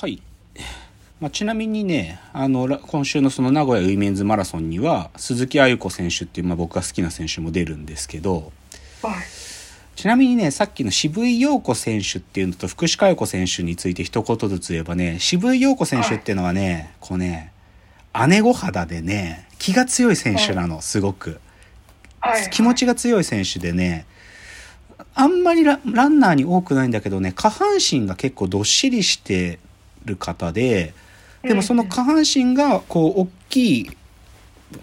はい。まあ、ちなみにね、あの、ら今週のその名古屋ウィメンズマラソンには、鈴木亜由子選手っていう、まあ、僕が好きな選手も出るんですけど、はい。ちなみにね、さっきの渋井陽子選手っていうのと福士加代子選手について一言ずつ言えばね、渋井陽子選手っていうのはね、こうね、姉御肌でね、気が強い選手なの、すごく。はい。気持ちが強い選手でね、あんまりラランナーに多くないんだけどね、下半身が結構どっしりしてる方で、でもその下半身がこう大きい、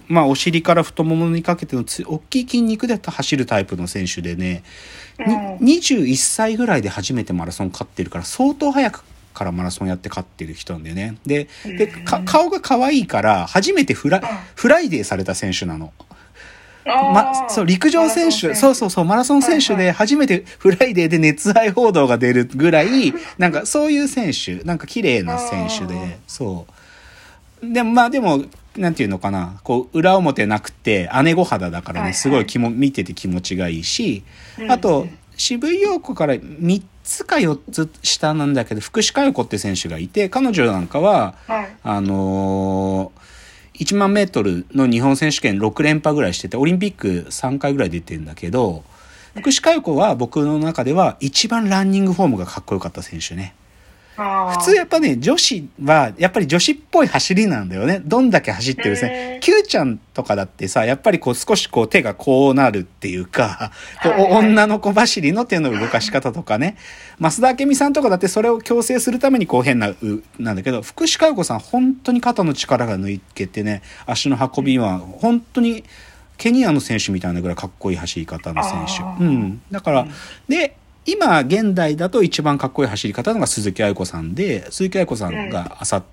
まあお尻から太ももにかけてのつ大きい筋肉で走るタイプの選手でね、に21歳ぐらいで初めてマラソン勝ってるから相当早くからマラソンやって勝ってる人なんだよね。で、でか顔が可愛いから初めてフラフライデーされた選手なの。ま、そう、陸上選手、そうそうそう、マラソン選手で初めてフライデーで熱愛報道が出るぐらい、なんかそういう選手、なんか綺麗な選手で、そう。でもまあでも、なんていうのかな、こう、裏表なくて、姉御肌だからね、すごい気も、見てて気持ちがいいし、あと、渋井陽子から3つか4つ下なんだけど、福士加代子って選手がいて、彼女なんかは、あのー、1万メートルの日本選手権6連覇ぐらいしてて、オリンピック3回ぐらい出てるんだけど、福士加代子は僕の中では一番ランニングフォームがかっこよかった選手ね。普通やっぱね、女子は、やっぱり女子っぽい走りなんだよね。どんだけ走ってるね。Q ちゃんとかだってさ、やっぱりこう少しこう手がこうなるっていうか、こう女の子走りの手の動かし方とかね。増田明美さんとかだってそれを強制するためにこう変な、なんだけど、福士加代子さん本当に肩の力が抜いけてね、足の運びは本当に、ケニアの選手みたいなぐらいかっこいい走り方の選手。うん。だから、で、今、現代だと一番かっこいい走り方のが鈴木愛子さんで、鈴木愛子さんが朝、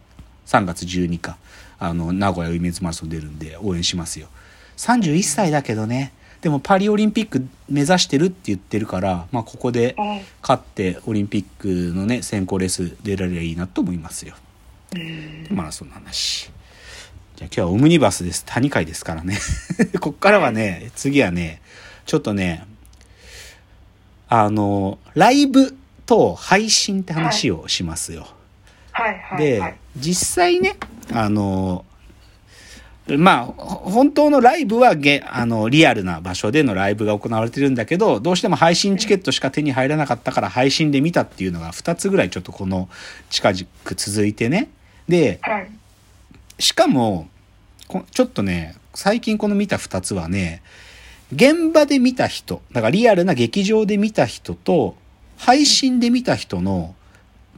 3月12日、あの、名古屋ウィメンズマラソン出るんで応援しますよ。31歳だけどね、でもパリオリンピック目指してるって言ってるから、まあここで勝ってオリンピックのね、選考レース出られりゃいいなと思いますよ。マラソンの話。じゃあ今日はオムニバスです。谷会ですからね。こっからはね、次はね、ちょっとね、あの、ライブと配信って話をしますよ。はい。はい、で、実際ね、あの、まあ、本当のライブはゲ、あの、リアルな場所でのライブが行われてるんだけど、どうしても配信チケットしか手に入らなかったから配信で見たっていうのが2つぐらいちょっとこの近く続いてね。で、はい、しかも、ちょっとね、最近この見た2つはね、現場で見た人、だからリアルな劇場で見た人と、配信で見た人の、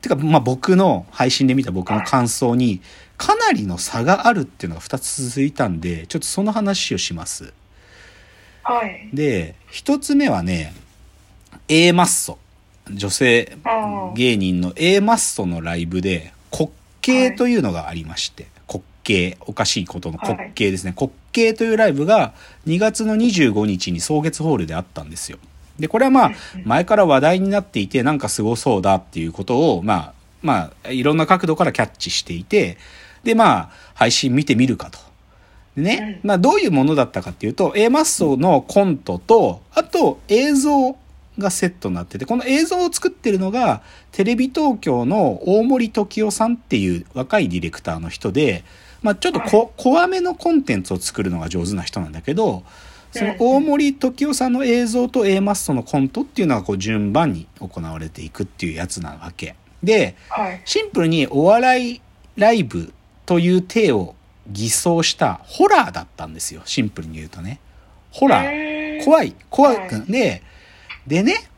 てか、まあ僕の、配信で見た僕の感想に、かなりの差があるっていうのが2つ続いたんで、ちょっとその話をします。はい。で、1つ目はね、A マッソ。女性芸人の A マッソのライブで、滑稽というのがありまして、滑稽、おかしいことの滑稽ですね。滑稽というライブが2月の25日に草月ホールであったんですよ。で、これはまあ、前から話題になっていて、なんかすごそうだっていうことを、まあ、まあ、いろんな角度からキャッチしていて、で、まあ、配信見てみるかと。でね、まあ、どういうものだったかっていうと、A マッソのコントと、あと映像がセットになってて、この映像を作ってるのが、テレビ東京の大森時夫さんっていう若いディレクターの人で、まあ、ちょっとこ、怖めのコンテンツを作るのが上手な人なんだけど、その大森時夫さんの映像と A マッソのコントっていうのがこう順番に行われていくっていうやつなわけ。で、シンプルにお笑いライブという体を偽装したホラーだったんですよ。シンプルに言うとね。ホラー。怖い。怖く。で、でね、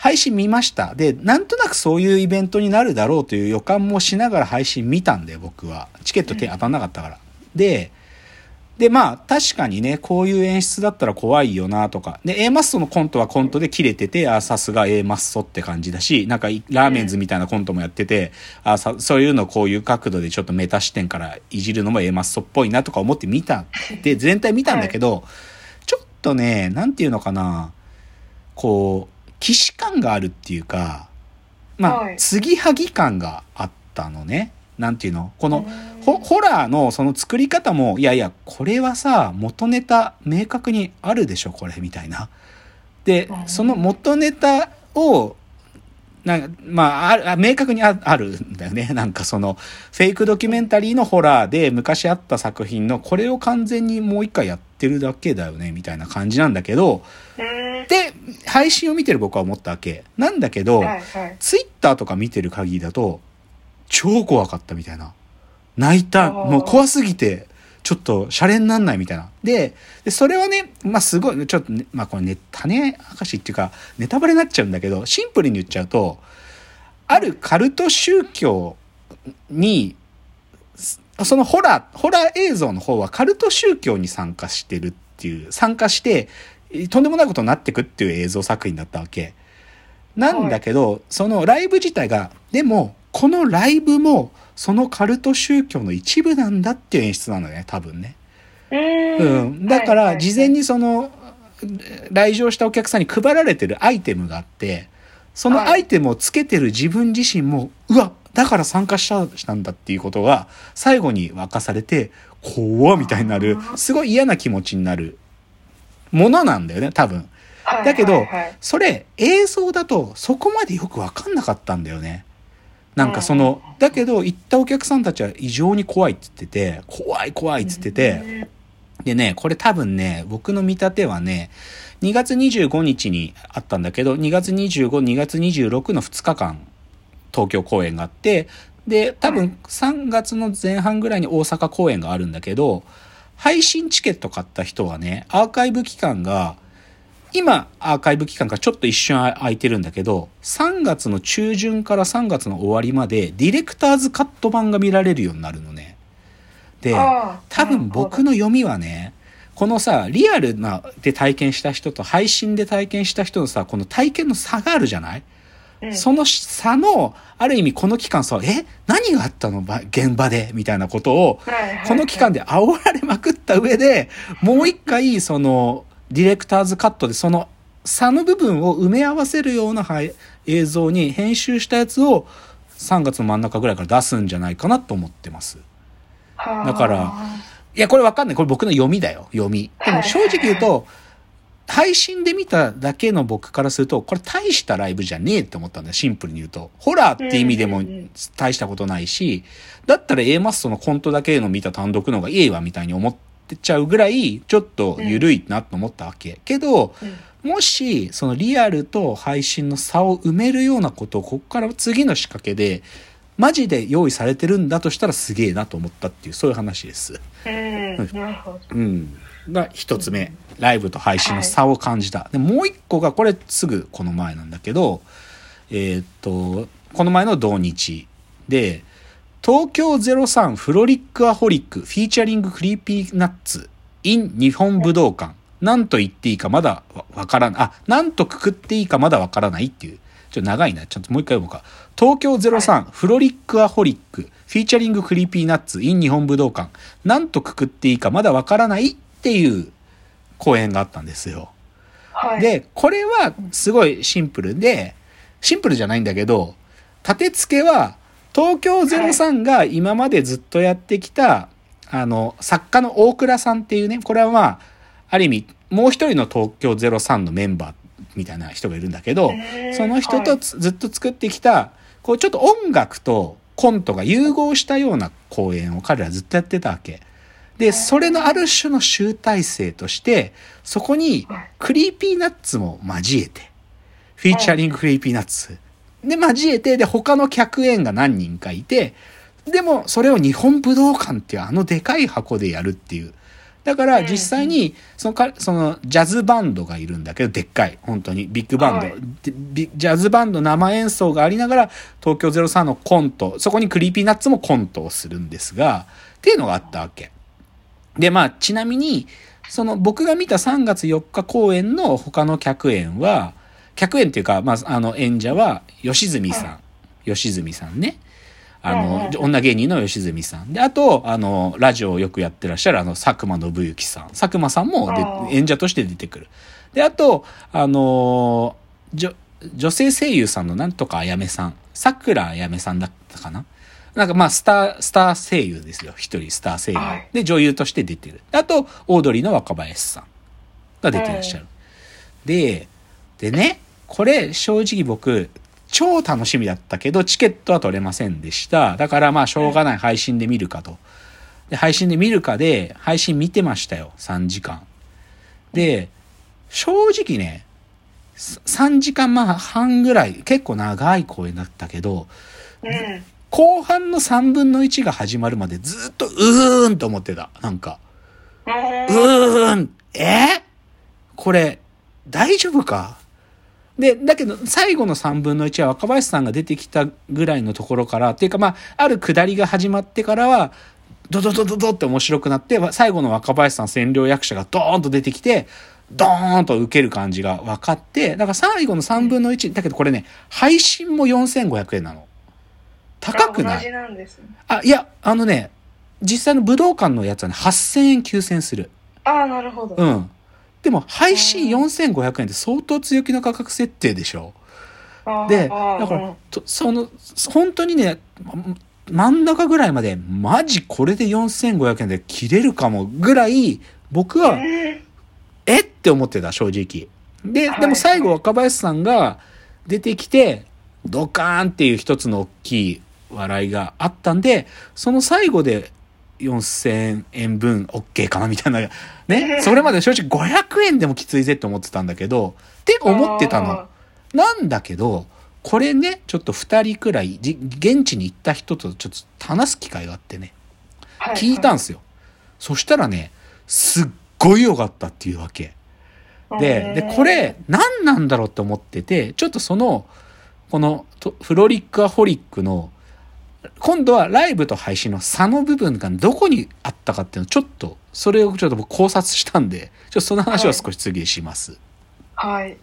配信見ました。で、なんとなくそういうイベントになるだろうという予感もしながら配信見たんで、僕は。チケット手当たんなかったから。で、で、まあ、確かにね、こういう演出だったら怖いよなとか。で、A マッソのコントはコントで切れてて、あ、さすが A マッソって感じだし、なんか、ラーメンズみたいなコントもやってて、あ、さ、そういうのこういう角度でちょっとメタ視点からいじるのも A マッソっぽいなとか思って見た。で、全体見たんだけど、ちょっとね、なんていうのかな、こう、既視感があるっていうか、まあ、継ぎはぎ感があったのね。なんていうの？このホ、ホラーのその作り方も、いやいや、これはさ、元ネタ明確にあるでしょ、これ、みたいな。で、その元ネタを、なまあ、あ明確にああるんだよね。なんかその、フェイクドキュメンタリーのホラーで昔あった作品のこれを完全にもう一回やってるだけだよね、みたいな感じなんだけど、うんで、配信を見てる僕は思ったわけ。なんだけど、はいはいツイッターとか見てる限りだと、超怖かったみたいな。泣いた。もう怖すぎて、ちょっとシャレになんないみたいな。で、でそれはね、まあすごい、ちょっとね、まあこれね、種明かしっていうか、ネタバレになっちゃうんだけど、シンプルに言っちゃうと、あるカルト宗教に、そのホラー、ホラー映像の方はカルト宗教に参加してるっていう、参加して、とんでもないことになってくっていう映像作品だったわけ。なんだけど、そのライブ自体が、でも、このライブも、そのカルト宗教の一部なんだっていう演出なのね、多分ね。うんうん。だから、事前にその、来場したお客さんに配られてるアイテムがあって、そのアイテムをつけてる自分自身も、うわ、だから参加したしたんだっていうことが、最後に明かされて、怖っみたいになる、すごい嫌な気持ちになるものなんだよね、多分。はいだけどそれ映像だとそこまでよくわかんなかったんだよね。なんかその、だけど行ったお客さんたちは異常に怖いって言ってて、怖い怖いって言ってて、でね、これ多分ね、僕の見立てはね、2月25日にあったんだけど、2月25、2月26の2日間、東京公演があって、で、多分3月の前半ぐらいに大阪公演があるんだけど、配信チケット買った人はね、アーカイブ期間が、今、アーカイブ期間がちょっと一瞬空いてるんだけど、3月の中旬から3月の終わりまで、ディレクターズカット版が見られるようになるのね。で、多分僕の読みはね、このさ、リアルなで体験した人と配信で体験した人のさ、この体験の差があるじゃない、うんその差の、ある意味この期間さ、え何があったのば現場でみたいなことを、この期間で煽られまくった上で、もう一回、その、ディレクターズカットでその差の部分を埋め合わせるようなはい映像に編集したやつを3月の真ん中ぐらいから出すんじゃないかなと思ってます。はあだからいや、これわかんない。これ僕の読みだよ。読み。でも正直言うと、配信で見ただけの僕からすると、これ大したライブじゃねえって思ったんだよ。シンプルに言うと。ホラーって意味でも大したことないし、だったら A マッソのコントだけの見た単独の方がいいわみたいに思ってちゃうぐらい、ちょっと緩いなと思ったわけ。けど、もし、そのリアルと配信の差を埋めるようなことを、ここから次の仕掛けで、マジで用意されてるんだとしたらすげえなと思ったっていう、そういう話です。うんなるほどうん。が一つ目。ライブと配信の差を感じた。で、もう一個が、これすぐこの前なんだけど、えーっと、この前の同日で、東京03フロリックアホリックフィーチャリングクリーピーナッツ in 日本武道館。なんと言っていいかまだわわからない。あ、なんとくくっていいかまだわからないっていう。ちょっと長いな。ちょっともう一回読もうか。東京03、 FROLIC A HOLIC、フィーチャリング Creepy Nuts in 日本武道館。なんとくくっていいかまだわからないっていう公演があったんですよ。はいで、これはすごいシンプルで、シンプルじゃないんだけど、立て付けは、東京03が今までずっとやってきた、あの、作家の大倉さんっていうね、これはまあ、ある意味、もう一人の東京03のメンバーみたいな人がいるんだけどその人とつずっと作ってきた、こうちょっと音楽とコントが融合したような公演を彼らずっとやってたわけ。で、それのある種の集大成として、そこに Creepy Nutsも交えて、フィーチャリング Creepy Nuts。で、交えて、で、他の客演が何人かいて、でも、それを日本武道館っていうあのでかい箱でやるっていう。だから、実際に、そのか、その、ジャズバンドがいるんだけど、でっかい、本当に、ビッグバンド。はいジャズバンド生演奏がありながら、東京03のコント、そこに Creepy Nutsもコントをするんですが、っていうのがあったわけ。で、まあ、ちなみに、その僕が見た3月4日公演の他の客演は、客演っていうか、まあ、あの演者は、吉住さん。吉住さんね。あの、女芸人の吉住さん。で、あと、あの、ラジオをよくやってらっしゃる、あの、佐久間宣行さん。佐久間さんも演者として出てくる。で、あと、あの、じょ女性声優さんのなんとかあやめさん。桜あやめさんだったかななんかまあ、スター、スター声優ですよ。一人スター声優。はいで、女優として出てる。あと、オードリーの若林さんが出てらっしゃる。で、でね、これ正直僕、超楽しみだったけど、チケットは取れませんでした。だからまあしょうがない配信で見るかと。で、配信で見るかで、配信見てましたよ。3時間。で、正直ね、3時間半ぐらい、結構長い公演だったけど、うん。後半の3分の1が始まるまでずっとうーんと思ってた。なんか。うーん、え？これ、大丈夫か？で、だけど、最後の3分の1は若林さんが出てきたぐらいのところから、っていうかまあ、ある下りが始まってからは、ドドドドドって面白くなって、最後の若林さん占領役者がドーンと出てきて、ドーンと受ける感じが分かって、だから最後の3分の1、だけどこれね、配信も4500円なの。高くない？同じなんですね。あ、いや、あのね、実際の武道館のやつはね、8000円、9000円する。ああ、なるほど。うん。でも、配信4500円って相当強気の価格設定でしょ？で、だから、とその、本当にね、ま真ん中ぐらいまで、マジこれで4500円で切れるかもぐらい、僕は、うんえって思ってた、正直。で、はいでも最後若林さんが出てきて、ドカーンっていう一つの大きい笑いがあったんで、その最後で4000円分 OK かなみたいな。ね？それまで正直500円でもきついぜって思ってたんだけど、って思ってたのあ。なんだけど、これね、ちょっと二人くらい、じ現地に行った人とちょっと話す機会があってね、はい聞いたんですよ。そしたらね、すっごい良かったっていうわけ。で、で、こ、れ、何なんだろうって思ってて、ちょっとその、この、とフロリックアホリックの、今度はライブと配信の差の部分がどこにあったかっていうのをちょっと、それをちょっと僕考察したんで、ちょっとその話を少し次します。はい。